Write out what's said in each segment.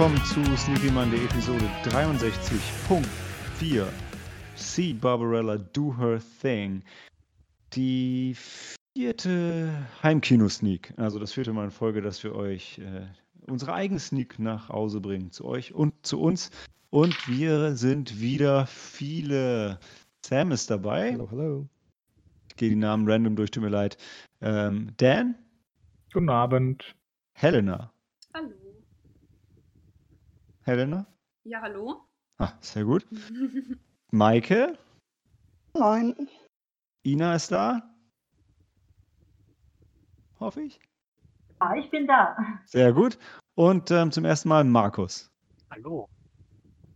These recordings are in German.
willkommen zu Sneaky Monday Episode 63.4. See Barbarella do her thing. Die vierte Heimkino-Sneak. Also das vierte Mal in Folge, dass wir euch äh, unsere eigene Sneak nach Hause bringen. Zu euch und zu uns. Und wir sind wieder viele. Sam ist dabei. Hallo, hallo. Ich gehe die Namen random durch, tut mir leid. Ähm, Dan. Guten Abend. Helena. Helena? Ja, hallo. Ah, sehr gut. Maike? Moin. Ina ist da? Hoffe ich. Ja, ich bin da. Sehr gut. Und ähm, zum ersten Mal Markus. Hallo.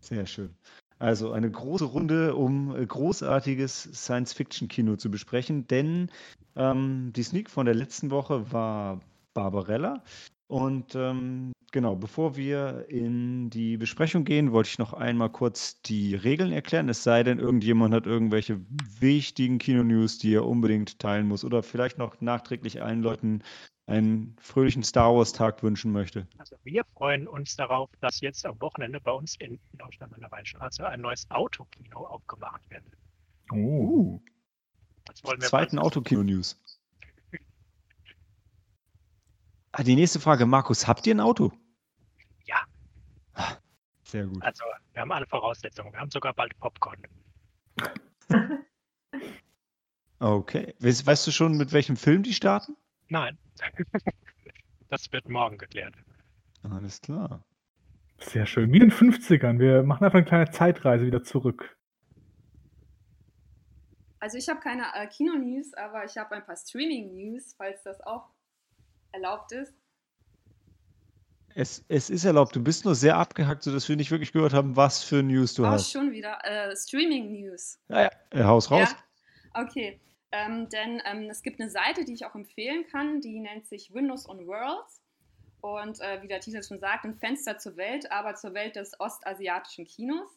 Sehr schön. Also eine große Runde, um äh, großartiges Science-Fiction-Kino zu besprechen, denn ähm, die Sneak von der letzten Woche war Barbarella. Und ähm, genau, bevor wir in die Besprechung gehen, wollte ich noch einmal kurz die Regeln erklären. Es sei denn, irgendjemand hat irgendwelche wichtigen Kino-News, die er unbedingt teilen muss oder vielleicht noch nachträglich allen Leuten einen fröhlichen Star Wars-Tag wünschen möchte. Also wir freuen uns darauf, dass jetzt am Wochenende bei uns in Deutschland an der Weinstraße ein neues Autokino aufgemacht wird. Uh, Das wollen wir zweiten Autokino-News. Ah, die nächste Frage, Markus, habt ihr ein Auto? Sehr gut. Also wir haben alle Voraussetzungen. Wir haben sogar bald Popcorn. Okay. Weißt, weißt du schon, mit welchem Film die starten? Nein. das wird morgen geklärt. Alles klar. Sehr schön. Wie in den 50ern. Wir machen einfach eine kleine Zeitreise wieder zurück. Also ich habe keine äh, Kino-News, aber ich habe ein paar Streaming-News, falls das auch erlaubt ist. Es, es ist erlaubt, du bist nur sehr abgehackt, sodass wir nicht wirklich gehört haben, was für News du oh, hast. schon wieder. Äh, Streaming-News. Ja, ja. Äh, Haus raus. Ja? Okay. Ähm, denn ähm, es gibt eine Seite, die ich auch empfehlen kann, die nennt sich Windows on Worlds. Und äh, wie der Titel schon sagt, ein Fenster zur Welt, aber zur Welt des ostasiatischen Kinos.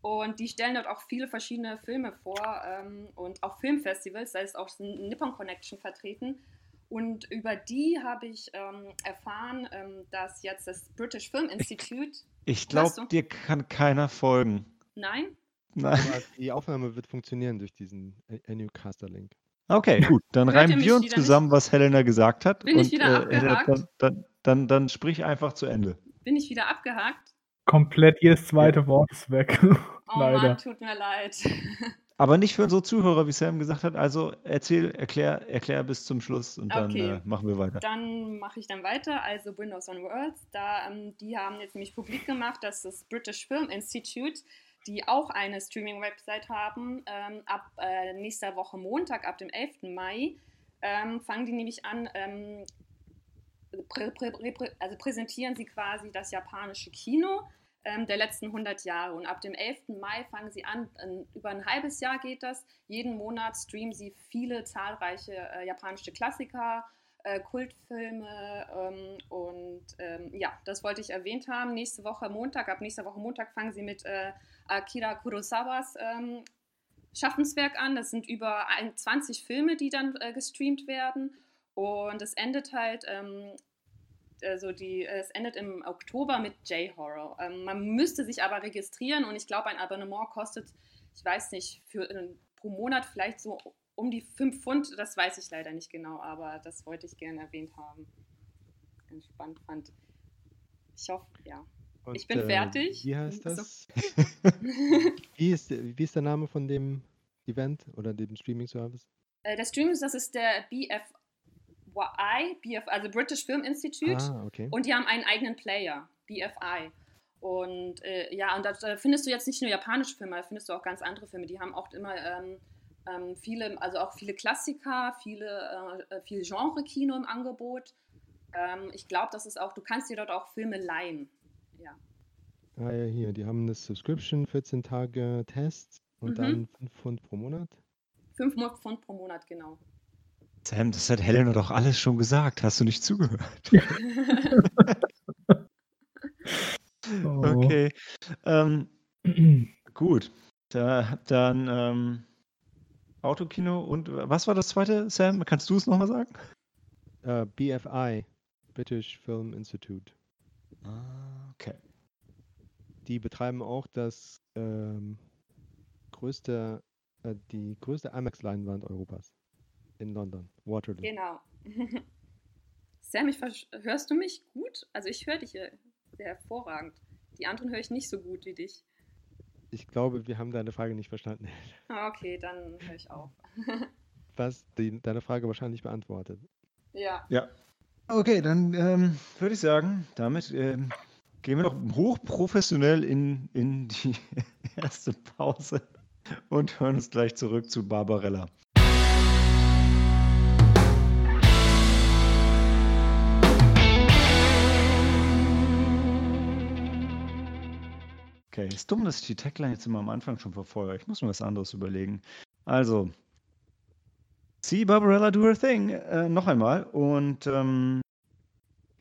Und die stellen dort auch viele verschiedene Filme vor ähm, und auch Filmfestivals, da ist auch Nippon Connection vertreten. Und über die habe ich ähm, erfahren, ähm, dass jetzt das British Film Institute, Ich Weißt glaube, du? dir kann keiner folgen. nein, Nein. Aber die Aufnahme wird funktionieren durch diesen Anycaster-Link. Okay, gut. Dann Hört reimen wir uns zusammen, was Helena gesagt hat. Bin ich und, wieder abgehakt? dann, dann, dann, dann sprich einfach zu Ende. bin ich wieder abgehakt. Komplett jedes zweite Wort ist weg. Oh Leider. Mann, tut mir leid. Aber nicht für unsere Zuhörer, wie Sam gesagt hat. Also erzähl, erklär, erklär bis zum Schluss und dann Okay. äh, machen wir weiter. Dann mache ich dann weiter. Also Windows on Worlds, da, ähm, die haben jetzt nämlich publik gemacht, dass das British Film Institute, die auch eine Streaming-Website haben, ähm, ab äh, nächster Woche Montag, ab dem 11. Mai, ähm, fangen die nämlich an, ähm, prä, prä, prä, also präsentieren sie quasi das japanische Kino der letzten 100 Jahre. Und ab dem 11. Mai fangen sie an, über ein halbes Jahr geht das. Jeden Monat streamen sie viele zahlreiche äh, japanische Klassiker, äh, Kultfilme ähm, und ähm, ja, das wollte ich erwähnt haben. Nächste Woche Montag, ab nächster Woche Montag fangen sie mit äh, Akira Kurosawas ähm, Schaffenswerk an. Das sind über ein, 20 Filme, die dann äh, gestreamt werden. Und es endet halt, ähm, also die, es endet im Oktober mit J-Horror. Ähm, man müsste sich aber registrieren und ich glaube, ein Abonnement kostet, ich weiß nicht, für, äh, pro Monat vielleicht so um die 5 Pfund. Das weiß ich leider nicht genau, aber das wollte ich gerne erwähnt haben. Ganz spannend fand. Ich hoffe, ja. Und, Ich bin äh, fertig. Wie heißt das? wie, ist, wie ist der Name von dem Event oder dem Streaming-Service? Äh, der Stream ist, das ist der BFI, BF, also British Film Institute. Ah, okay. Und die haben einen eigenen Player, BFI. Und äh, ja, und da, da findest du jetzt nicht nur japanische Filme, da findest du auch ganz andere Filme. Die haben auch immer ähm, ähm, viele, also auch viele Klassiker, viele, äh, viel Genre-Kino im Angebot. Ähm, ich glaube, das ist auch, du kannst dir dort auch Filme leihen. Ja. Ah, ja, hier, die haben eine Subscription, 14 Tage Test und Mhm. dann 5 Pfund pro Monat. 5 Pfund pro Monat, genau. Sam, das hat Helena doch alles schon gesagt. Hast du nicht zugehört? Oh. Okay. Ähm, gut. Da, dann ähm, Autokino und was war das zweite, Sam? Kannst du es nochmal sagen? Äh, BFI, British Film Institute. Ah, Okay. die betreiben auch das ähm, größte, äh, die größte IMAX-Leinwand Europas in London, Waterloo. Genau. Sam, ich hörst du mich gut? Also ich höre dich hier sehr hervorragend. Die anderen höre ich nicht so gut wie dich. Ich glaube, wir haben deine Frage nicht verstanden. Ah, Okay, dann höre ich auf. Was die, deine Frage wahrscheinlich beantwortet. Ja. Ja. Okay, dann ähm, würde ich sagen, damit ähm, gehen wir noch hochprofessionell in, in die erste Pause und hören uns gleich zurück zu Barbarella. Okay, ist dumm, dass ich die Tagline jetzt immer am Anfang schon verfolge. Ich muss mir was anderes überlegen. Also, See Barbarella do her thing. Äh, noch einmal. Und ähm,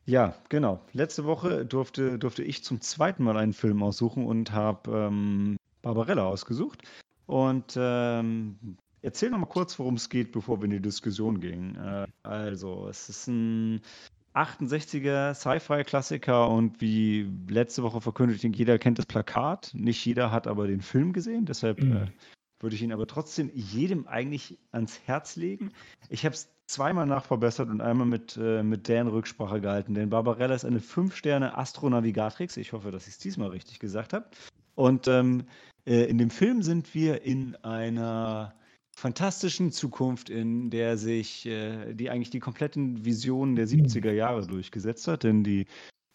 ja, genau. Letzte Woche durfte, durfte ich zum zweiten Mal einen Film aussuchen und habe ähm, Barbarella ausgesucht. Und ähm, erzähl noch mal kurz, worum es geht, bevor wir in die Diskussion gehen. Äh, also, es ist ein 68er Sci-Fi-Klassiker und wie letzte Woche verkündigt, jeder kennt das Plakat. Nicht jeder hat aber den Film gesehen, deshalb Mhm. äh, würde ich ihn aber trotzdem jedem eigentlich ans Herz legen. Ich habe es zweimal nachverbessert und einmal mit, äh, mit Dan Rücksprache gehalten, denn Barbarella ist eine 5-Sterne-Astronavigatrix. Ich hoffe, dass ich es diesmal richtig gesagt habe. Und ähm, äh, in dem Film sind wir in einer fantastischen Zukunft, in der sich, äh, die eigentlich die kompletten Visionen der 70er Jahre durchgesetzt hat, denn die,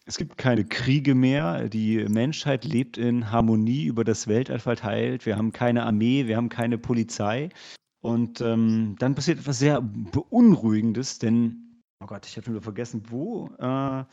es gibt keine Kriege mehr, die Menschheit lebt in Harmonie über das Weltall verteilt, wir haben keine Armee, wir haben keine Polizei. Und ähm, dann passiert etwas sehr Beunruhigendes, denn, oh Gott, ich habe nur vergessen, wo äh,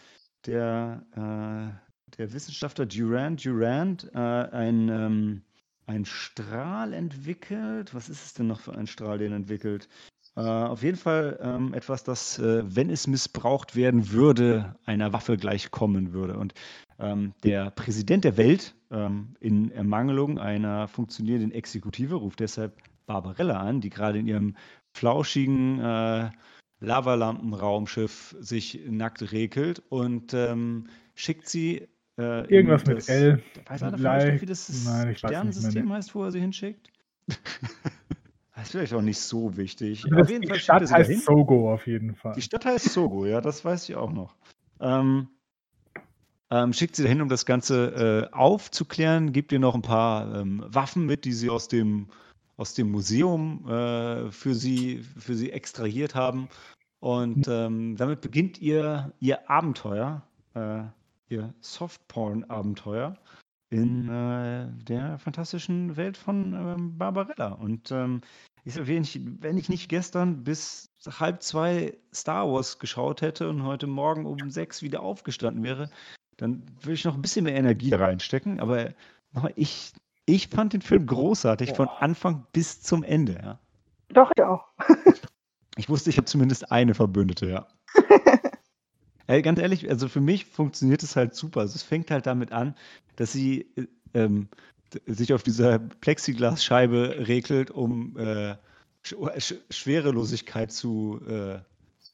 der, äh, der Wissenschaftler Durand Durand äh, ein, ähm, ein Strahl entwickelt. Was ist es denn noch für ein Strahl, den entwickelt? Äh, auf jeden Fall ähm, etwas, das, äh, wenn es missbraucht werden würde, einer Waffe gleichkommen würde. Und ähm, der Präsident der Welt, ähm, in Ermangelung einer funktionierenden Exekutive, ruft deshalb Barbarella an, die gerade in ihrem flauschigen äh, Lavalampenraumschiff sich nackt regelt und ähm, schickt sie. Äh, Irgendwas mit das- L. Weiß einer von euch wie das Nein, ich weiß nicht mehr, Sternensystem heißt, wo er sie hinschickt? das ist vielleicht auch nicht so wichtig. Also Auf jeden die Fall Stadt heißt dahin. Sogo auf jeden Fall. Die Stadt heißt Sogo, ja, das weiß ich auch noch. Ähm, ähm, schickt sie dahin, um das Ganze äh, aufzuklären, gibt ihr noch ein paar ähm, Waffen mit, die sie aus dem, aus dem Museum äh, für, sie, für sie extrahiert haben. Und ähm, damit beginnt ihr, ihr Abenteuer, äh, ihr Softporn-Abenteuer in äh, der fantastischen Welt von ähm, Barbarella. Und ähm, ich sag, wenn ich, wenn ich nicht gestern bis halb zwei Star Wars geschaut hätte und heute Morgen um sechs wieder aufgestanden wäre, dann würde ich noch ein bisschen mehr Energie reinstecken. Aber nochmal, ich, ich fand den Film großartig von Anfang bis zum Ende. Ja. Doch, ich auch. Ich wusste, ich habe zumindest eine Verbündete, ja. Ey, ganz ehrlich, also für mich funktioniert es halt super. Also es fängt halt damit an, dass sie äh, ähm, sich auf dieser Plexiglasscheibe regelt, um äh, Sch Sch Schwerelosigkeit zu äh,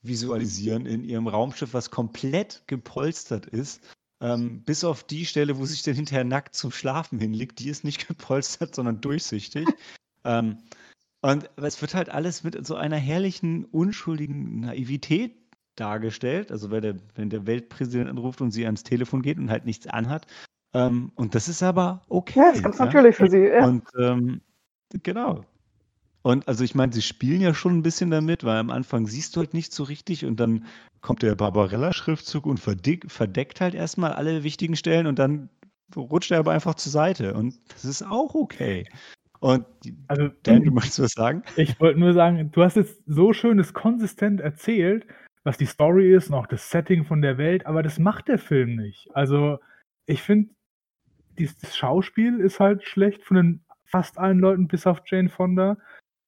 visualisieren in ihrem Raumschiff, was komplett gepolstert ist. Ähm, bis auf die Stelle, wo sich dann hinterher nackt zum Schlafen hinlegt, die ist nicht gepolstert, sondern durchsichtig. ähm, und es wird halt alles mit so einer herrlichen, unschuldigen Naivität dargestellt. Also wenn der, wenn der Weltpräsident anruft und sie ans Telefon geht und halt nichts anhat. Ähm, und das ist aber okay. Ja, ist ganz natürlich für sie. Ja. Und ähm, genau. Und also ich meine, sie spielen ja schon ein bisschen damit, weil am Anfang siehst du halt nicht so richtig und dann kommt der Barbarella-Schriftzug und verdick, verdeckt halt erstmal alle wichtigen Stellen und dann rutscht er aber einfach zur Seite und das ist auch okay. Und Also, Dan, du möchtest was sagen? ich wollte nur sagen, du hast jetzt so schönes konsistent erzählt, was die Story ist und auch das Setting von der Welt, aber das macht der Film nicht. Also, ich finde, das Schauspiel ist halt schlecht von den fast allen Leuten, bis auf Jane Fonda.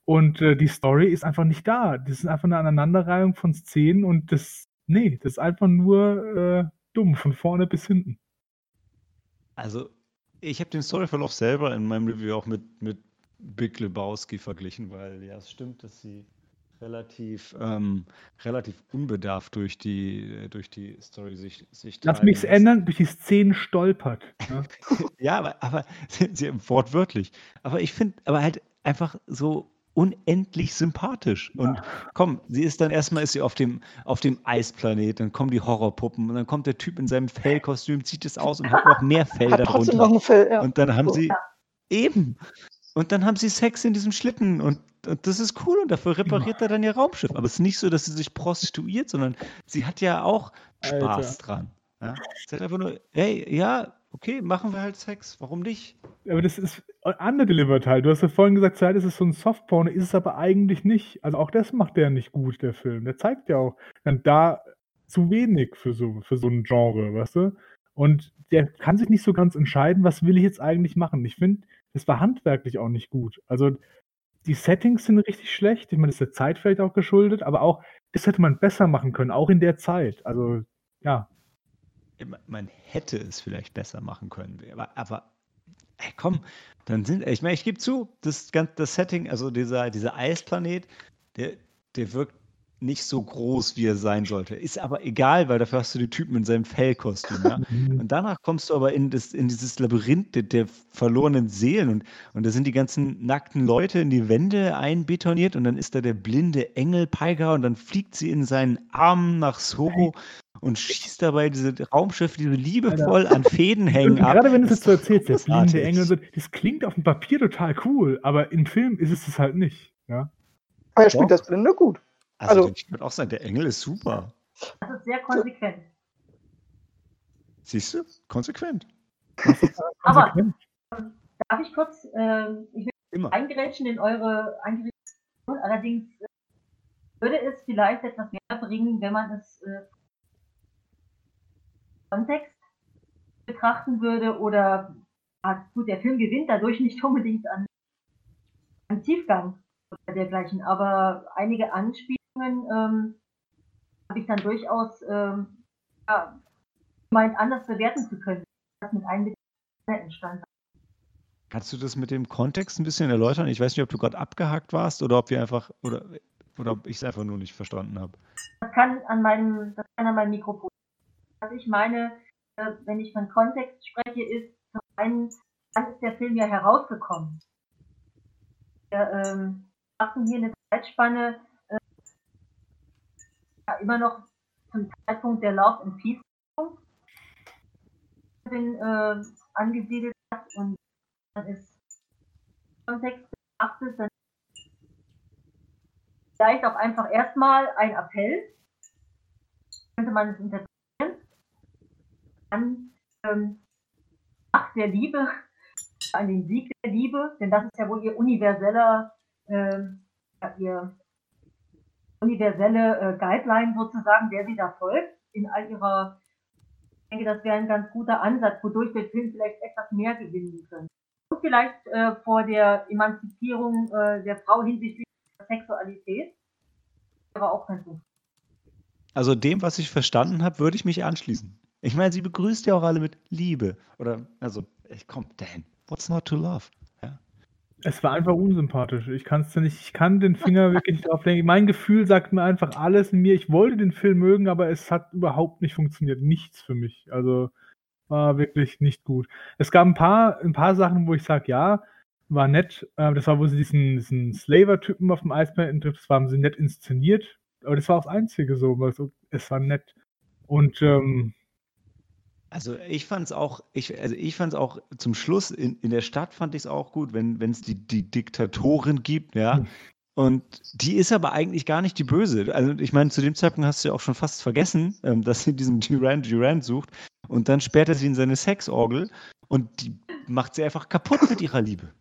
Und äh, die Story ist einfach nicht da. Das ist einfach eine Aneinanderreihung von Szenen und das, nee, das ist einfach nur äh, dumm, von vorne bis hinten. Also, ich habe den Storyverlauf selber in meinem Review auch mit, mit Big Lebowski verglichen, weil ja, es stimmt, dass sie relativ, ähm, relativ unbedarft durch die, äh, durch die Story sich, sich Lass mich's lässt. ändern, durch die Szenen stolpert. Ne? Ja, aber, aber sie, wortwörtlich. Aber ich finde, aber halt einfach so unendlich sympathisch. Und komm, sie ist dann erstmal ist sie auf dem, auf dem Eisplanet, dann kommen die Horrorpuppen und dann kommt der Typ in seinem Fellkostüm, zieht es aus und hat noch mehr Fell Hat trotzdem noch darunter. ein Fell, ja. Und dann haben sie Ja. eben. Und dann haben sie Sex in diesem Schlitten und, und das ist cool und dafür repariert er dann ihr Raumschiff. Aber es ist nicht so, dass sie sich prostituiert, sondern sie hat ja auch Spaß Alter. dran. Ja? Sie hat einfach nur, hey, ja, okay, machen wir halt Sex, warum nicht? Aber das ist underdelivered halt. Du hast ja vorhin gesagt, Zeit ist es so ein Softporn, ist es aber eigentlich nicht. Also auch das macht der nicht gut, der Film. Der zeigt ja auch dann da zu wenig für so, für so ein Genre, weißt du? Und der kann sich nicht so ganz entscheiden, was will ich jetzt eigentlich machen. Ich finde, das war handwerklich auch nicht gut. Also die Settings sind richtig schlecht. Ich meine, das ist der Zeit vielleicht auch geschuldet, aber auch das hätte man besser machen können, auch in der Zeit. Also ja, Man- hätte es vielleicht besser machen können, aber, aber ey, komm, dann sind, ich meine, ich gebe zu, das, das Setting, also dieser, dieser Eisplanet, der, der wirkt nicht so groß, wie er sein sollte. Ist aber egal, weil dafür hast du die Typen in seinem Fellkostüm, ja. Und danach kommst du aber in, das, in dieses Labyrinth der, der verlorenen Seelen und, und da sind die ganzen nackten Leute in die Wände einbetoniert und dann ist da der blinde Engel Peiger und dann fliegt sie in seinen Armen nach Soho und schießt dabei diese Raumschiffe, die so liebevoll an Fäden hängen ab. Gerade wenn du es Das jetzt so erzählst, der blinde. Engel, so, das klingt auf dem Papier total cool, aber im Film ist es es halt nicht. Ja? Aber er spielt Doch. das Blinde gut. Also, also- ich würde auch sagen, der Engel ist super. Das ist sehr konsequent. Siehst du? Konsequent. Aber-. Darf ich kurz, ähm, ich will Immer. eingrätschen in eure Einrichtung. Allerdings äh, würde es vielleicht etwas mehr bringen, wenn man es äh, Kontext betrachten würde oder ah, gut, der Film gewinnt dadurch nicht unbedingt an, an Tiefgang oder dergleichen, aber einige Anspielungen ähm, habe ich dann durchaus ähm, ja, gemeint, anders bewerten zu können, das mit Einbeziehung entstanden. Kannst du das mit dem Kontext ein bisschen erläutern? Ich weiß nicht, ob du gerade abgehackt warst oder ob wir einfach oder, oder ob ich es einfach nur nicht verstanden habe. Das kann an meinem, das kann an meinem Mikrofon. Was ich meine, äh, wenn ich von Kontext spreche, ist zum einen, wann ist der Film ja herausgekommen? Wir ähm, machen hier eine Zeitspanne, immer noch zum Zeitpunkt der Love and Peace äh, angesiedelt hat und dann ist Kontext betrachtet, dann vielleicht auch einfach erstmal ein Appell, könnte man es interpretieren, an ähm, Macht der Liebe, an den Sieg der Liebe, denn das ist ja wohl ihr universeller, ja, ihr universelle äh, Guideline sozusagen, der sie da folgt, in all ihrer, ich denke, das wäre ein ganz guter Ansatz, wodurch der Film vielleicht etwas mehr gewinnen könnte. Und vielleicht äh, vor der Emanzipierung äh, der Frau hinsichtlich der Sexualität, aber auch ganz gut. Also dem, was ich verstanden habe, würde ich mich anschließen. Ich meine, sie begrüßt ja auch alle mit Liebe. Oder, also, ich komm, Dan, what's not to love? Es war einfach unsympathisch. Ich kann es nicht, ich kann den Finger wirklich nicht drauf legen. Mein Gefühl sagt mir einfach alles in mir. Ich wollte den Film mögen, aber es hat überhaupt nicht funktioniert. Nichts für mich. Also war wirklich nicht gut. Es gab ein paar, ein paar Sachen, wo ich sage, ja, war nett. Äh, Das war, wo sie diesen, diesen Slaver-Typen auf dem Eisplanet trifft. Das haben sie nett inszeniert. Aber das war auch das Einzige so- Es war nett. Und ähm, Also ich fand es auch, ich, also ich fand es auch zum Schluss in, in der Stadt fand ich es auch gut, wenn es die, die Diktatorin gibt, ja. Und die ist aber eigentlich gar nicht die Böse. Also ich meine, zu dem Zeitpunkt hast du ja auch schon fast vergessen, ähm, dass sie diesen Durant Durant sucht. Und dann sperrt er sie in seine Sexorgel und die macht sie einfach kaputt mit ihrer Liebe.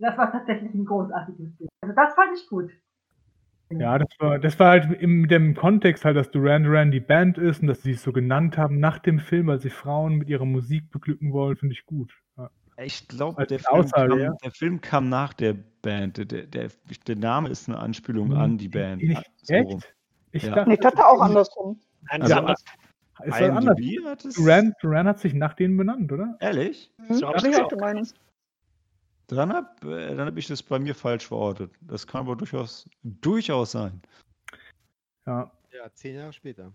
Das war tatsächlich ein großartiges Bild. Also das fand ich gut. Ja, das war, das war halt im, mit dem Kontext halt, dass Duran Duran die Band ist und dass sie es so genannt haben nach dem Film, weil sie Frauen mit ihrer Musik beglücken wollen, finde ich gut. Ja. Ich glaube, der, Film Aussage, kam- ja. der Film kam nach der Band. Der, der, der Name ist eine Anspielung an die Band. Nicht, So echt? Ich Ja. dachte, ich dachte auch andersrum. Also, ja, anders. anders. IMDb hat es. Duran, Duran hat sich nach denen benannt, oder? Ehrlich? Hm? Bin ich's ich auch. Dann habe äh, dann hab ich das bei mir falsch verortet. Das kann aber durchaus, durchaus sein. Ja, Ja, zehn Jahre später.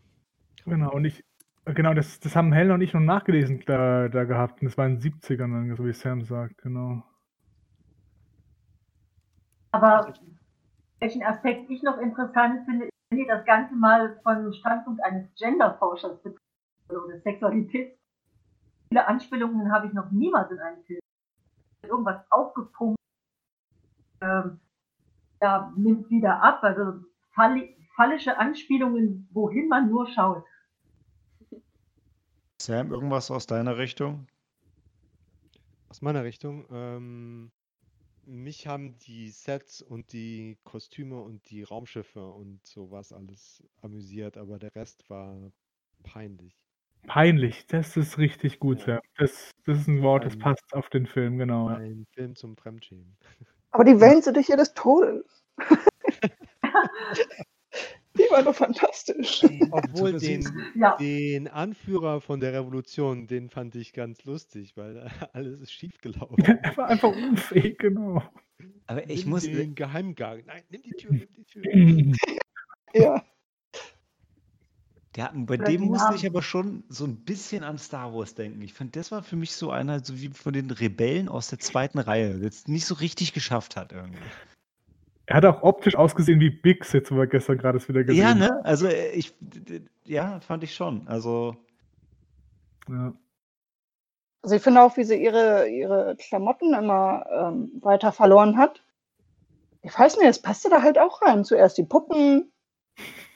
genau. Und ich, genau, das, das haben Helen und ich noch nachgelesen da, da gehabt. Und das war in den 70ern dann, so wie Sam sagt, genau. Aber welchen Aspekt ich noch interessant finde, ist, wenn ihr das Ganze mal von Standpunkt eines Genderforschers betrachtet oder Sexualität. Viele Anspielungen habe ich noch niemals in einem Film. Irgendwas aufgepumpt, ähm, ja, nimmt wieder ab. Also falli fallische Anspielungen, wohin man nur schaut. Sam, irgendwas aus deiner Richtung? Aus meiner Richtung, ähm, mich haben die Sets und die Kostüme und die Raumschiffe und sowas alles amüsiert, aber der Rest war peinlich. Peinlich, das ist richtig gut, Ja. Sam. Das, das ist ein Wort, das passt auf den Film, genau. Ja. Ein Film zum Fremdschämen. Aber die Wellen sind dich des Todes. die waren doch fantastisch. Obwohl den, Ja, den Anführer von der Revolution, den fand ich ganz lustig, weil alles ist schiefgelaufen. Er war einfach unfähig, genau. Aber ich Nimm muss. den Geheimgang. Nein, nimm die Tür, nimm die Tür. Ja. Der, bei Oder dem musste ich Namen. aber schon so ein bisschen an Star Wars denken. Ich fand, das war für mich so einer, so wie von den Rebellen aus der zweiten Reihe, der es nicht so richtig geschafft hat irgendwie. Er hat auch optisch ausgesehen wie Bix, jetzt wo wir gestern gerade es wieder gesehen Ja, haben. ne? Also äh, ich, ja, fand ich schon. Also Ja. Also ich finde auch, wie sie ihre, ihre Klamotten immer ähm, weiter verloren hat. Ich weiß nicht, es passte da halt auch rein. Zuerst die Puppen,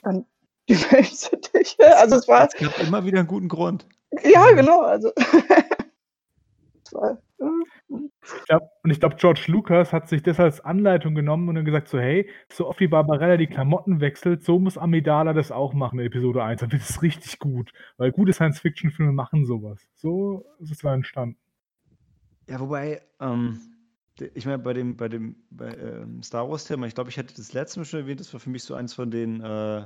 dann die Wellensittiche. Also es war, es gab immer wieder einen guten Grund. ja genau, also war, Ich glaub, und ich glaube, George Lucas hat sich das als Anleitung genommen und dann gesagt so, hey, so oft wie Barbarella die Klamotten wechselt, so muss Amidala das auch machen in Episode 1. Dann wird es richtig gut. Weil gute Science-Fiction-Filme machen sowas. So ist es da entstanden. Ja, wobei, ähm, ich meine, bei dem, bei dem bei, ähm, Star Wars-Thema, ich glaube, ich hatte das letzte Mal schon erwähnt, das war für mich so eins von den, äh,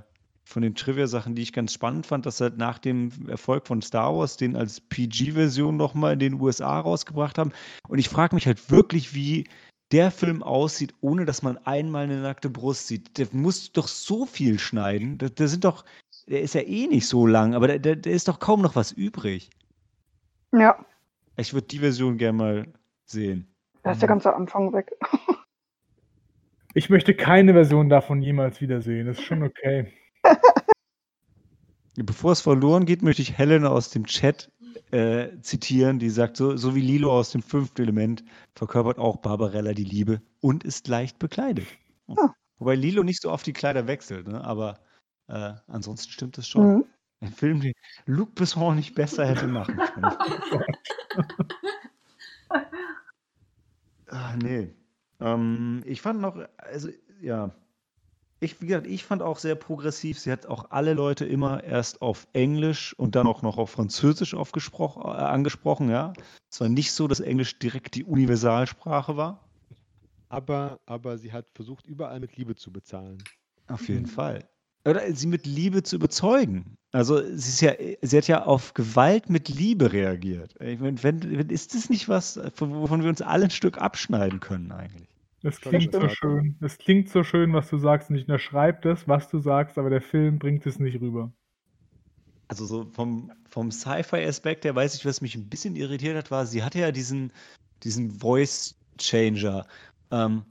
von den Trivia-Sachen, die ich ganz spannend fand, dass halt nach dem Erfolg von Star Wars den als PG-Version nochmal in den USA rausgebracht haben. Und ich frage mich halt wirklich, wie der Film aussieht, ohne dass man einmal eine nackte Brust sieht. Der muss doch so viel schneiden. Da, da sind doch, der ist ja eh nicht so lang, aber da, da, da ist doch kaum noch was übrig. ja, Ich würde die Version gerne mal sehen. da ist der ganze Anfang weg. Ich möchte keine Version davon jemals wiedersehen. Das ist schon okay. Bevor es verloren geht, möchte ich Helen aus dem Chat äh, zitieren, die sagt, so, so wie Lilo aus dem fünften Element verkörpert auch Barbarella die Liebe und ist leicht bekleidet. Ah. Wobei Lilo nicht so oft die Kleider wechselt, ne? aber äh, ansonsten stimmt es schon. Mhm. Ein Film, den Luc Besson nicht besser hätte machen können. ah, nee. Ähm, ich fand noch, also ja, ich, wie gesagt, ich fand auch sehr progressiv. Sie hat auch alle Leute immer erst auf Englisch und dann auch noch auf Französisch äh, angesprochen, ja. Es war nicht so, dass Englisch direkt die Universalsprache war. Aber, aber sie hat versucht, überall mit Liebe zu bezahlen. Auf jeden Fall. Oder sie mit Liebe zu überzeugen. Also sie ist ja, sie hat ja auf Gewalt mit Liebe reagiert. Ich meine, wenn, wenn, ist das nicht was, von- wovon wir uns alle ein Stück abschneiden können eigentlich? Das klingt so schön. Das klingt so schön, was du sagst. Und ich unterschreibe das, was du sagst, aber der Film bringt es nicht rüber. Also so vom, vom Sci-Fi-Aspekt her weiß ich, was mich ein bisschen irritiert hat, war, sie hatte ja diesen, diesen Voice-Changer. Ähm,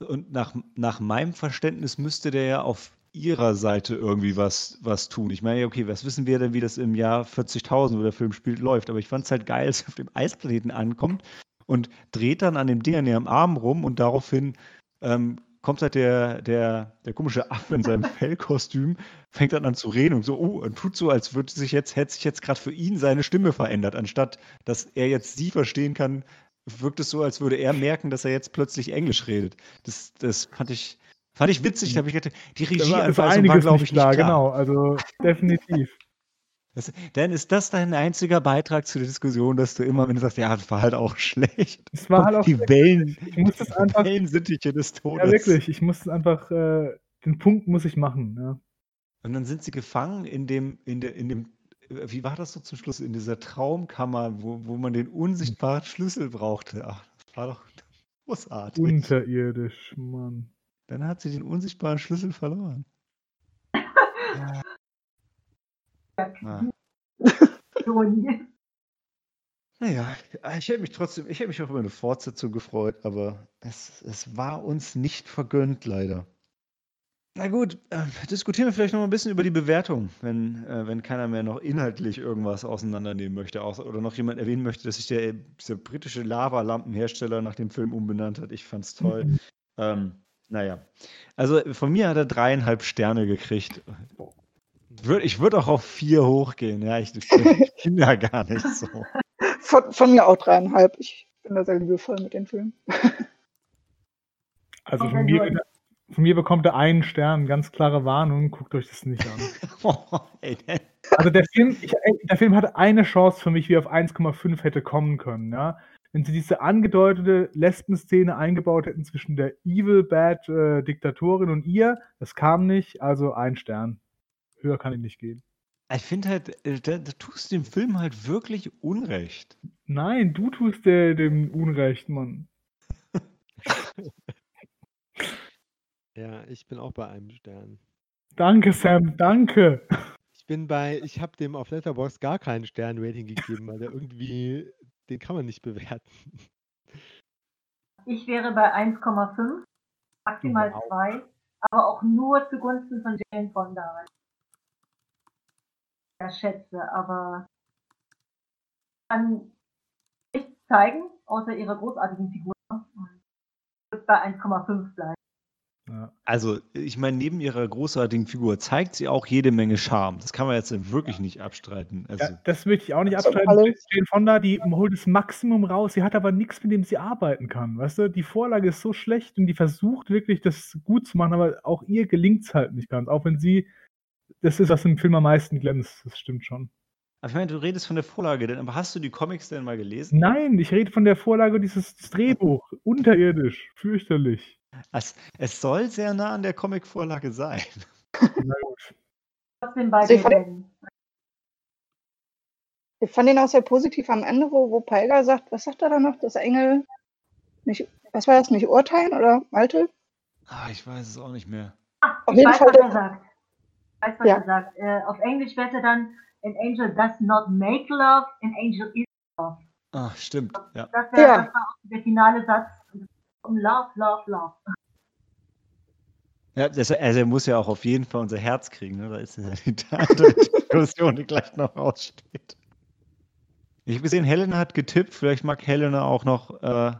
und nach, nach meinem Verständnis müsste der ja auf ihrer Seite irgendwie was, was tun. Ich meine, okay, was wissen wir denn, wie das im Jahr 40.000, wo der Film spielt, läuft? Aber ich fand es halt geil, dass er auf dem Eisplaneten ankommt und dreht dann an dem Ding an ihrem Arm rum und daraufhin ähm, kommt halt der, der, der komische Affe in seinem Fellkostüm, fängt dann an zu reden und so, oh, und tut so, als würde sich jetzt, hätte sich jetzt gerade für ihn seine Stimme verändert, anstatt dass er jetzt sie verstehen kann, wirkt es so, als würde er merken, dass er jetzt plötzlich Englisch redet. Das, das fand ich, fand ich witzig, da habe ich gedacht, die Da war, war, glaube ich, nicht klar. genau. Also definitiv. Das, dann ist das dein einziger Beitrag zu der Diskussion, dass du immer, wenn du sagst, ja, das war halt auch schlecht. Es war halt auch die Wellen, Ich muss das die einfach, Wellensittiche des Todes. ja wirklich, ich muss es einfach, äh, den Punkt muss ich machen. Ja. Und dann sind sie gefangen in dem, in der, in dem, wie war das so zum Schluss, in dieser Traumkammer, wo, wo man den unsichtbaren Schlüssel brauchte. Ach, das war doch, Großartig. Unterirdisch, Mann. Dann hat sie den unsichtbaren Schlüssel verloren. Ah. Naja, ich hätte mich trotzdem, ich hätte mich auch über eine Fortsetzung gefreut, aber es, es war uns nicht vergönnt, leider. Na gut, äh, diskutieren wir vielleicht noch mal ein bisschen über die Bewertung, wenn, äh, wenn keiner mehr noch inhaltlich irgendwas auseinandernehmen möchte außer, oder noch jemand erwähnen möchte, dass sich der, dieser britische Lavalampenhersteller nach dem Film umbenannt hat. Ich fand's toll. Mhm. Ähm, naja, also von mir hat er dreieinhalb Sterne gekriegt. Ich würde auch auf vier hochgehen. Ja, ich, ich bin ja gar nicht so. Von, von mir auch dreieinhalb. Ich bin da sehr liebevoll mit den Filmen. Also Auch von mir, von mir bekommt er einen Stern, ganz klare Warnung, guckt euch das nicht an. Oh, ey? Also der Film, ich, der Film hatte eine Chance für mich, wie er auf 1,5 hätte kommen können, ja. Wenn sie diese angedeutete Lesben-Szene eingebaut hätten zwischen der Evil Bad äh, Diktatorin und ihr, das kam nicht, also ein Stern. Höher kann ich nicht gehen. Ich finde halt, äh, da, da tust du dem Film halt wirklich Unrecht. Nein, du tust der, dem Unrecht, Mann. Ja, ich bin auch bei einem Stern. Danke, Sam, danke. Ich bin bei, ich habe dem auf Letterboxd gar keinen Stern-Rating gegeben, weil der irgendwie, den kann man nicht bewerten. Ich wäre bei 1,5, maximal Wow. 2, aber auch nur zugunsten von Jane Fonda. Schätze, aber kann nichts zeigen, außer ihrer großartigen Figur. Und wird bei 1,5 bleiben. Ja. Also, ich meine, neben ihrer großartigen Figur zeigt sie auch jede Menge Charme. Das kann man jetzt wirklich nicht abstreiten. Also, Ja, das möchte ich auch nicht abstreiten. Jane Fonda, die holt das Maximum raus. Sie hat aber nichts, mit dem sie arbeiten kann. Weißt du, die Vorlage ist so schlecht und die versucht wirklich, das gut zu machen, aber auch ihr gelingt es halt nicht ganz. Auch wenn sie, das ist, was im Film am meisten glänzt. Das stimmt schon. aber ich meine, du redest von der Vorlage, denn, aber hast du die Comics denn mal gelesen? Nein, ich rede von der Vorlage dieses das Drehbuch. Unterirdisch. Fürchterlich. Es, es soll sehr nah an der Comic-Vorlage sein. Na gut. Trotzdem Also ich fand- den auch sehr positiv am Ende, wo, wo Peiger sagt, was sagt er da noch, dass Engel nicht, was war das, nicht urteilen oder Malte? Ah, ich weiß es auch nicht mehr. Ah, Auf ich jeden weiß, Fall was er sagt. Ich weiß, was Ja. er sagt. Äh, auf Englisch wäre er dann, an angel does not make love, an angel is love. Ah, stimmt. Ja. Das, wär, Ja. auch der finale Satz. Um Love, Love, Love. Ja, das, also er muss ja auch auf jeden Fall unser Herz kriegen. Ne? Da ist ja die andere Diskussion, die gleich noch aussteht. Ich habe gesehen, Helena hat getippt. Vielleicht mag Helena auch noch, äh,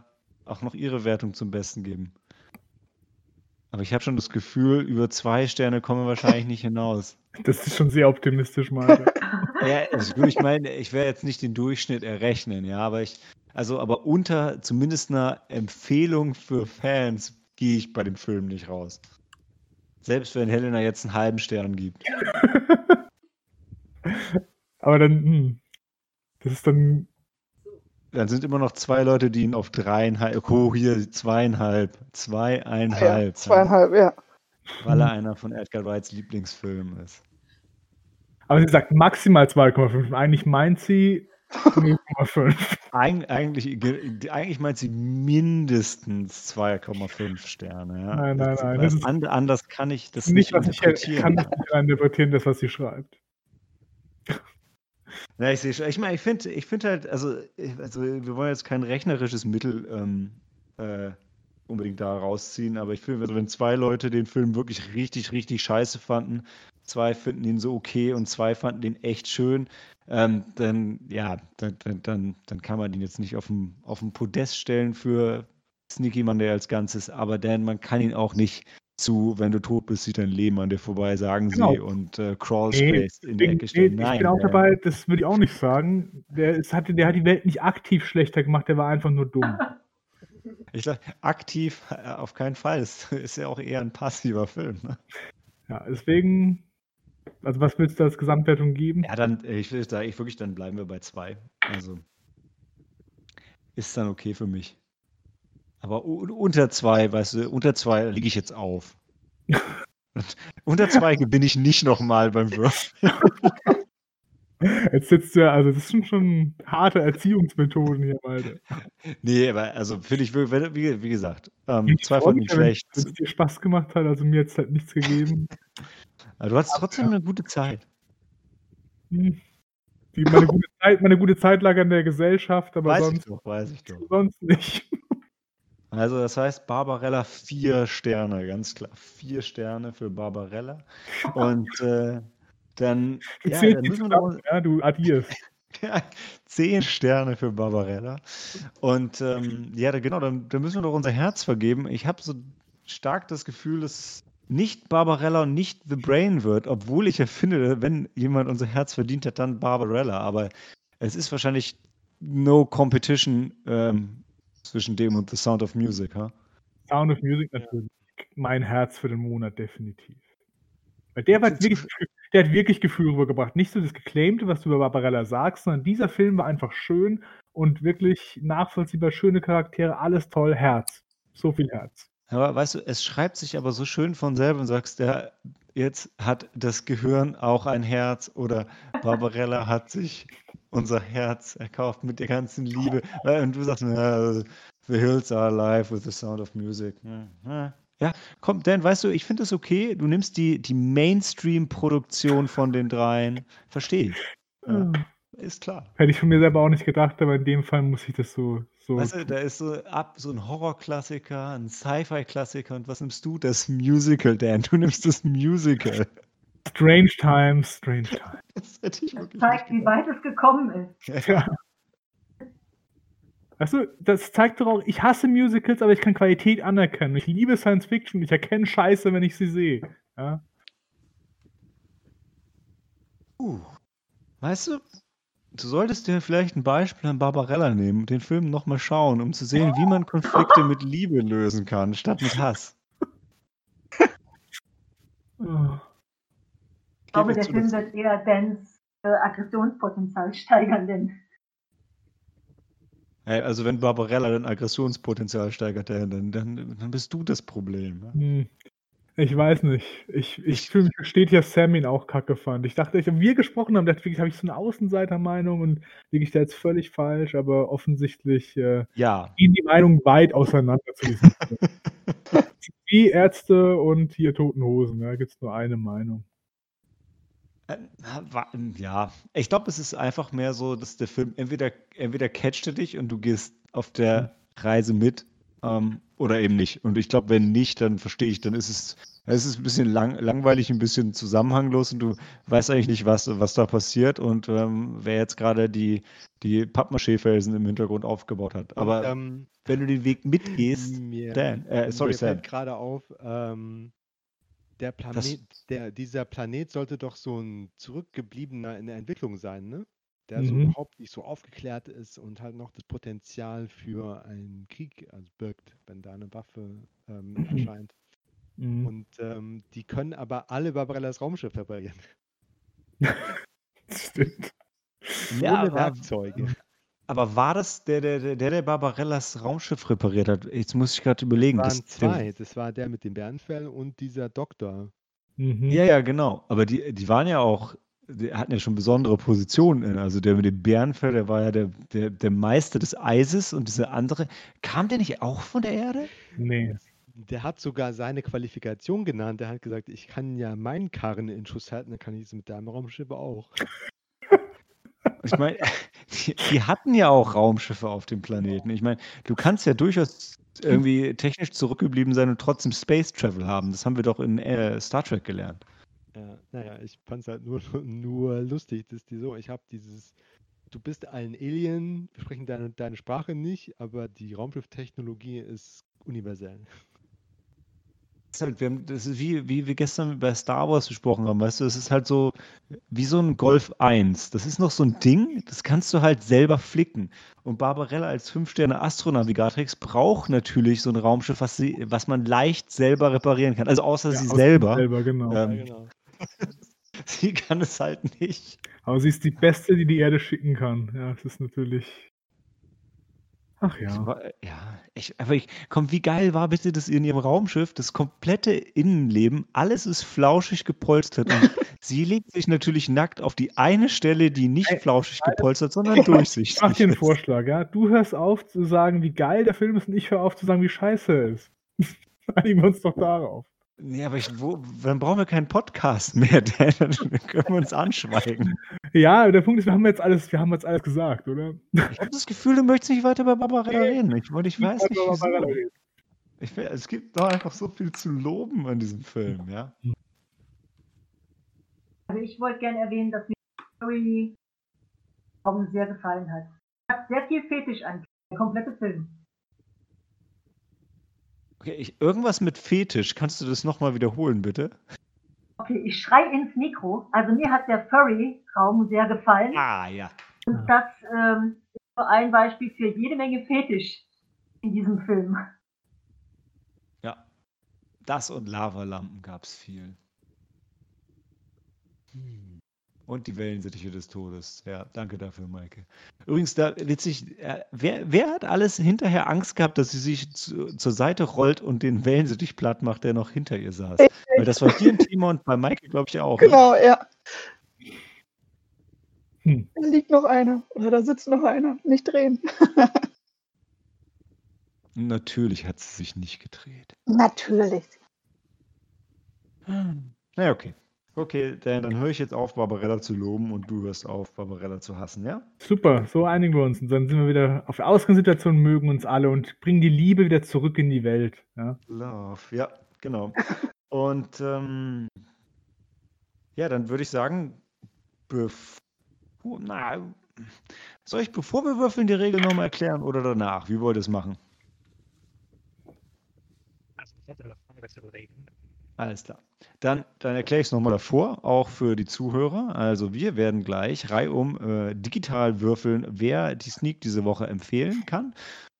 auch noch ihre Wertung zum Besten geben. Aber ich habe schon das Gefühl, über zwei Sterne kommen wir wahrscheinlich nicht hinaus. Das ist schon sehr optimistisch, Malte. Ja, also gut, ich meine, ich werde jetzt nicht den Durchschnitt errechnen, ja, aber ich, also aber unter zumindest einer Empfehlung für Fans gehe ich bei dem Film nicht raus. Selbst wenn Helena jetzt einen halben Stern gibt. aber dann, hm, das ist dann, Dann sind immer noch zwei Leute, die ihn auf dreieinhalb, oh hier, zweieinhalb, zweieinhalb, Ja, zweieinhalb, ja. weil er einer von Edgar Wrights Lieblingsfilmen ist. aber sie sagt maximal 2,5. Eigentlich meint sie 0,5. Eig eigentlich, ge- eigentlich meint sie mindestens 2,5 Sterne. Ja. Nein, nein, Das- nein, das ist and- anders kann ich das nicht, nicht, was ich interpretieren. kann nicht interpretieren, das, was sie schreibt. Ja, ich sehe schon. Ich meine, ich finde ich find halt, also, ich- also, wir wollen jetzt kein rechnerisches Mittel ähm, äh, unbedingt da rausziehen, aber ich finde, also, wenn zwei Leute den Film wirklich richtig, richtig scheiße fanden, zwei finden ihn so okay und zwei fanden den echt schön, ähm, dann, ja, dann, dann, dann kann man den jetzt nicht auf dem, auf dem Podest stellen für Sneaky Monday als Ganzes, aber dann, man kann ihn auch nicht zu, wenn du tot bist, sieht dein Leben an dir vorbei, sagen sie, Genau. und äh, Crawl Nee, Space in die Deswegen, Ecke stellen. nee, Nein, ich bin auch äh, dabei, das würde ich auch nicht sagen. Der, ist, hatte, der hat die Welt nicht aktiv schlechter gemacht, der war einfach nur dumm. Ich sag, aktiv äh, auf keinen Fall. Es ist ja auch eher ein passiver Film. Ne? Ja, deswegen, also was willst du als Gesamtwertung geben? Ja, dann, äh, ich will da ich wirklich, dann bleiben wir bei zwei. Also ist dann okay für mich. Aber unter zwei, weißt du, unter zwei liege ich jetzt auf. Und unter zwei gewinne ich nicht nochmal beim Würfeln. Jetzt sitzt du ja, also das sind schon harte Erziehungsmethoden hier, Malte. Nee, aber also finde ich, wirklich- wie, wie gesagt, ähm, Ich zwei von den ja, wenn schlecht. es dir Spaß gemacht hat, also mir jetzt halt nichts gegeben. Aber du hattest trotzdem eine gute Zeit. Hm. Die, meine, gute Zeit, meine gute Zeit lag an der Gesellschaft, aber Weiß ich sonst, doch, weiß ich doch. sonst nicht. Also das heißt Barbarella vier Sterne, ganz klar. Vier Sterne für Barbarella. Und äh, dann, Du ja, dann müssen wir zusammen, ja, du addierst. Ja, zehn Sterne für Barbarella. Und ähm, ja, da, genau, dann, dann müssen wir doch unser Herz vergeben. Ich habe so stark das Gefühl, dass nicht Barbarella und nicht The Brain wird, obwohl ich ja finde, wenn jemand unser Herz verdient hat, dann Barbarella. Aber es ist wahrscheinlich no competition ähm, zwischen dem und The Sound of Music, ha? Sound of Music natürlich. Mein Herz für den Monat, definitiv. Weil der, war wirklich, der hat wirklich Gefühl rübergebracht. Nicht so das Geclaimte, was du über Barbarella sagst, sondern dieser Film war einfach schön und wirklich nachvollziehbar, schöne Charaktere, alles toll, Herz. So viel Herz. Aber weißt du, es schreibt sich aber so schön von selber und sagst, der jetzt hat das Gehirn auch ein Herz oder Barbarella hat sich unser Herz erkauft mit der ganzen Liebe. Und du sagst, the hills are alive with the sound of music. Ja, ja. Ja, komm, Dan, weißt du, ich finde es okay. Du nimmst die, die Mainstream-Produktion von den dreien. Verstehe ich. Ja, ist klar. Hätte ich von mir selber auch nicht gedacht, aber in dem Fall muss ich das so. So Weißt du, da ist so ab so ein Horrorklassiker, ein Sci-Fi-Klassiker und was nimmst du? Das Musical, Dan. Du nimmst das Musical. Strange Times, Strange Times. Das Das zeigt, wie weit es gekommen ist. Ja. Weißt du, das zeigt doch auch, ich hasse Musicals, aber ich kann Qualität anerkennen. Ich liebe Science Fiction, ich erkenne Scheiße, wenn ich sie sehe. Ja? Uh. Weißt du, du solltest dir vielleicht ein Beispiel an Barbarella nehmen und den Film nochmal schauen, um zu sehen, wie man Konflikte mit Liebe lösen kann, statt mit Hass. Ich glaube, der Film wird eher Dans äh, Aggressionspotenzial steigern, denn Ey, Also wenn Barbarella dein Aggressionspotenzial steigert, Dan, dann, dann, dann bist du das Problem. Hm. Ich weiß nicht. Ich, ich fühle mich gesteht ja Sam ihn auch kacke fand. Ich dachte, ich, wenn wir gesprochen haben, dachte ich, wirklich, habe ich so eine Außenseitermeinung und liege ich da jetzt völlig falsch, aber offensichtlich äh, Ja. gehen die Meinungen weit auseinander zu diesem. Wie Ärzte und hier Toten Hosen, da gibt es nur eine Meinung. Äh, wa- Ja, ich glaube, es ist einfach mehr so, dass der Film entweder, entweder catcht er dich und du gehst auf der Reise mit ähm, oder eben nicht. Und ich glaube, wenn nicht, dann verstehe ich, dann ist es, es ist ein bisschen lang, langweilig, ein bisschen zusammenhanglos und du weißt eigentlich nicht, was, was da passiert und ähm, wer jetzt gerade die, die Pappmaché-Felsen im Hintergrund aufgebaut hat. Aber ähm, wenn du den Weg mitgehst, mir, Dan, äh, sorry, mir Sam. fällt gerade auf, ähm, der Planet, der, dieser Planet sollte doch so ein zurückgebliebener in der Entwicklung sein, ne? Der so Mhm. überhaupt nicht so aufgeklärt ist und halt noch das Potenzial für einen Krieg also birgt, wenn da eine Waffe ähm, erscheint. Mhm. Und ähm, die können aber alle Barbarellas Raumschiff reparieren. Stimmt. Ja, Ohne aber- Werkzeuge. Aber war das der, der, der, der Barbarellas Raumschiff repariert hat? Jetzt muss ich gerade überlegen. Das Das, waren der, zwei. Das war der mit dem Bärenfell und dieser Doktor. Mhm. ja, ja, genau. Aber die, die waren ja auch, die hatten ja schon besondere Positionen. in- Also der mit dem Bärenfell, der war ja der, der, der Meister des Eises und dieser andere, kam der nicht auch von der Erde? Nee. Der hat sogar seine Qualifikation genannt. Der hat gesagt, ich kann ja meinen Karren in Schuss halten, dann kann ich es mit deinem Raumschiff auch. Ich meine, die, die hatten ja auch Raumschiffe auf dem Planeten. Ich meine, du kannst ja durchaus irgendwie technisch zurückgeblieben sein und trotzdem Space Travel haben. Das haben wir doch in äh, Star Trek gelernt. Ja, naja, ich fand es halt nur, nur lustig, dass die so, ich habe dieses, du bist ein Alien, wir sprechen deine, deine Sprache nicht, aber die Raumschifftechnologie ist universell. Das ist, halt, wir haben, das ist wie, wie wir gestern bei Star Wars besprochen haben, weißt du, es ist halt so wie so ein Golf 1. Das ist noch so ein Ding, das kannst du halt selber flicken. Und Barbarella als 5-Sterne-Astronavigatrix braucht natürlich so ein Raumschiff, was, sie, was man leicht selber reparieren kann. Also außer Ja, sie sich selber. selber genau. Ähm, ja, genau. Sie kann es halt nicht. Aber sie ist die Beste, die die Erde schicken kann. Ja, es ist natürlich. Ach Ich ja. war, ja, ich, aber ich, komm, wie geil war bitte das in ihrem Raumschiff, das komplette Innenleben, alles ist flauschig gepolstert und Sie legt sich natürlich nackt auf die eine Stelle, die nicht Ey, flauschig gepolstert, sondern durchsichtig Ich mach dir einen. Vorschlag, ja? Du hörst auf zu sagen, wie geil der Film ist und ich höre auf zu sagen, wie scheiße er ist. Einigen wir uns doch darauf. Nee, aber ich, wo, dann brauchen wir keinen Podcast mehr, Dan. Dann können wir uns anschweigen. Ja, der Punkt ist, wir haben jetzt alles, wir haben jetzt alles gesagt, oder? Ich habe das Gefühl, du möchtest nicht weiter über Barbarella Nee. reden. Ich, wollte- ich weiß nicht, wieso. Ich, es gibt doch einfach so viel zu loben an diesem Film, ja. Also ich wollte gerne erwähnen, dass mir die Story sehr gefallen hat. Hat sehr viel Fetisch an, der komplette Film. Okay, ich, irgendwas mit Fetisch. Kannst du das nochmal wiederholen, bitte? Okay, ich schrei ins Mikro. Also mir hat der Furry-Raum sehr gefallen. Ah, ja. Und das ähm, ist nur ein Beispiel für jede Menge Fetisch in diesem Film. Ja. Das und Lavalampen gab es viel. Und die Wellensittiche des Todes. Ja, danke dafür, Maike. Übrigens, da witzig, äh, wer, wer hat alles hinterher Angst gehabt, dass sie sich zu, zur Seite rollt und den Wellensittich platt macht, der noch hinter ihr saß? Weil das war hier ein Thema und bei Maike, glaube ich, auch. ne? Genau, ja. Hm. Da liegt noch einer. Oder da sitzt noch einer. Nicht drehen. Natürlich hat sie sich nicht gedreht. Natürlich. Na ja, okay. Okay, Dan, dann höre ich jetzt auf, Barbarella zu loben und du hörst auf, Barbarella zu hassen, ja? Super, so einigen wir uns. Und dann sind wir wieder auf der Ausgangssituation, mögen uns alle und bringen die Liebe wieder zurück in die Welt. Ja? Love, ja, genau. Und ähm, ja, dann würde ich sagen, bevor, na, soll ich, bevor wir würfeln, die Regel nochmal erklären oder danach? Wie wollt ihr es machen? Also ich hätte eine Frage zu reden. Alles klar. Dann, dann erkläre ich es nochmal davor, auch für die Zuhörer. Also wir werden gleich reihum äh, digital würfeln, wer die Sneak diese Woche empfehlen kann.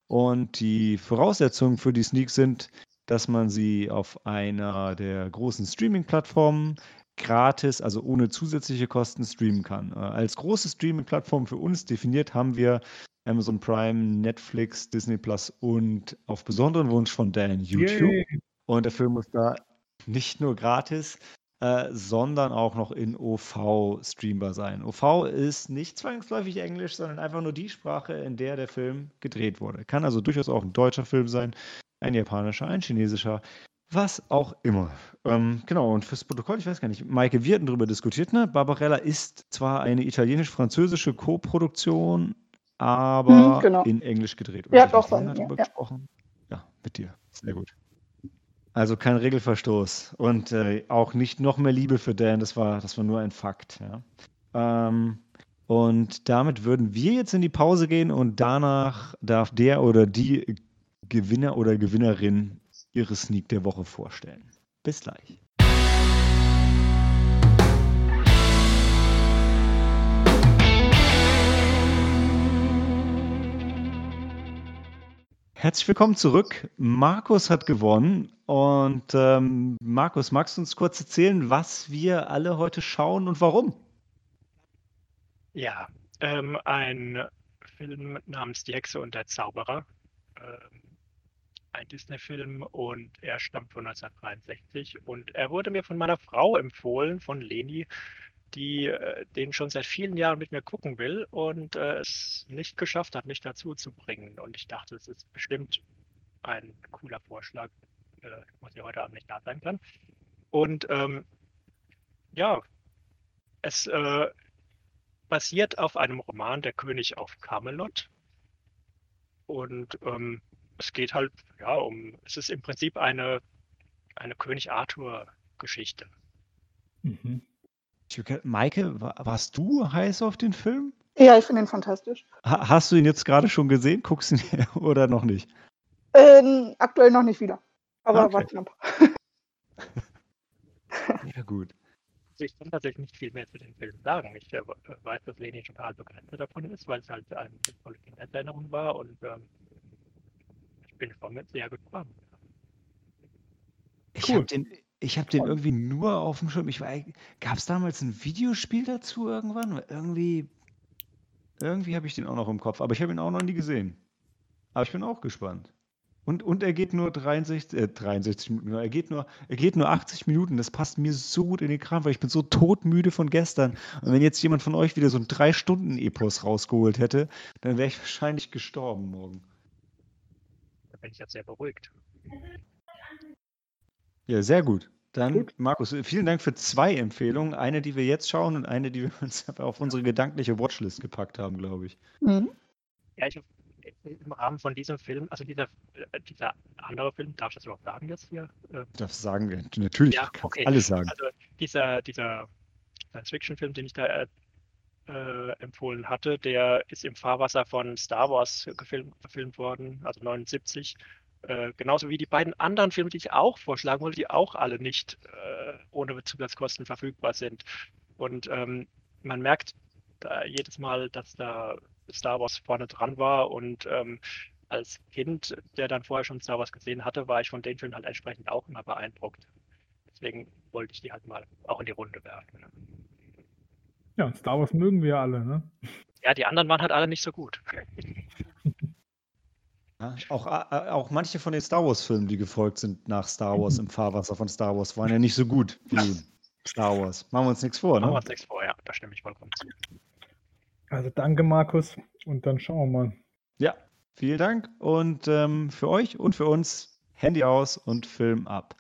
Und die Voraussetzungen für die Sneak sind, dass man sie auf einer der großen Streaming-Plattformen gratis, also ohne zusätzliche Kosten streamen kann. Äh, als große Streaming-Plattform für uns definiert haben wir Amazon Prime, Netflix, Disney Plus und auf besonderen Wunsch von Dan YouTube. Yay. Und der Film ist da nicht nur gratis, äh, sondern auch noch in OV streambar sein. OV ist nicht zwangsläufig Englisch, sondern einfach nur die Sprache, in der der Film gedreht wurde. Kann also durchaus auch ein deutscher Film sein, ein japanischer, ein chinesischer, was auch immer. Ähm, genau, und fürs Protokoll, ich weiß gar nicht, Maike, wir hatten darüber diskutiert, ne? Barbarella ist zwar eine italienisch-französische Co-Produktion, aber Mhm, genau. in Englisch gedreht. Ja, doch, ja, darüber ja. gesprochen? Ja, mit dir. Sehr gut. Also kein Regelverstoß und äh, auch nicht noch mehr Liebe für Dan, das war, das war nur ein Fakt. Ja. Ähm, und damit würden wir jetzt in die Pause gehen und danach darf der oder die Gewinner oder Gewinnerin ihre Sneak der Woche vorstellen. Bis gleich. Herzlich willkommen zurück. Markus hat gewonnen. Und ähm, Markus, magst du uns kurz erzählen, was wir alle heute schauen und warum? Ja, ähm, ein Film namens Die Hexe und der Zauberer. Ähm, ein Disney-Film und er stammt von 1963 und er wurde mir von meiner Frau empfohlen, von Leni, die äh, den schon seit vielen Jahren mit mir gucken will und äh, es nicht geschafft hat, mich dazu zu bringen. Und ich dachte, es ist bestimmt ein cooler Vorschlag, äh, wo sie heute Abend nicht da sein kann. Und ähm, ja, es äh, basiert auf einem Roman Der König auf Camelot. Und ähm, es geht halt, ja, um, es ist im Prinzip eine, eine König Arthur-Geschichte. Mhm. Maike, wa- warst du heiß auf den Film? Ja, ich finde ihn fantastisch. Ha hast du ihn jetzt gerade schon gesehen? Guckst du ihn oder noch nicht? Ähm, aktuell noch nicht wieder. Aber Okay. war knapp. Ja, gut. Also ich kann tatsächlich nicht viel mehr zu dem Film sagen. Ich äh, weiß, dass Leni total begeistert davon ist, weil es halt eine tolle Kindheitserinnerung war und ähm, ich bin von mir sehr gespannt. Ich Cool. habe den, ich hab den irgendwie nur auf dem Schirm. Ich Gab es damals ein Videospiel dazu irgendwann? Irgendwie, irgendwie habe ich den auch noch im Kopf, aber ich habe ihn auch noch nie gesehen. Aber ich bin auch gespannt. Und, und er geht nur 63, äh, 63 Minuten, er geht, nur, er geht nur 80 Minuten. Das passt mir so gut in den Kram, weil ich bin so todmüde von gestern. Und wenn jetzt jemand von euch wieder so ein 3-Stunden-Epos rausgeholt hätte, dann wäre ich wahrscheinlich gestorben morgen. Da bin ich jetzt sehr beruhigt. Ja, sehr gut. Dann, Gut. Markus, vielen Dank für zwei Empfehlungen. Eine, die wir jetzt schauen und eine, die wir uns auf unsere gedankliche Watchlist gepackt haben, glaube ich. Mhm. Ja, ich im Rahmen von diesem Film, also dieser, äh, dieser andere Film, darf ich das überhaupt sagen jetzt hier? Äh, Das sagen wir. Natürlich, Ja, okay. alles sagen. Also dieser, dieser Science-Fiction-Film, den ich da äh, äh, empfohlen hatte, der ist im Fahrwasser von Star Wars gefilmt, verfilmt worden, also 79. Äh, genauso wie die beiden anderen Filme, die ich auch vorschlagen wollte, die auch alle nicht äh, ohne Zusatzkosten verfügbar sind. Und ähm, man merkt da jedes Mal, dass da Star Wars vorne dran war und ähm, als Kind, der dann vorher schon Star Wars gesehen hatte, war ich von den Filmen halt entsprechend auch immer beeindruckt. Deswegen wollte ich die halt mal auch in die Runde werfen. ne? Ja, Star Wars mögen wir alle, ne? Ja, die anderen waren halt alle nicht so gut. Auch, äh, auch manche von den Star Wars-Filmen, die gefolgt sind nach Star Wars im Fahrwasser von Star Wars, waren ja nicht so gut wie Star Wars. Machen wir uns nichts vor, Machen wir ne? uns nichts vor, ja, da stimme ich vollkommen zu. Also danke, Markus. Und dann schauen wir mal. Ja, vielen Dank. Und ähm, für euch und für uns Handy aus und Film ab.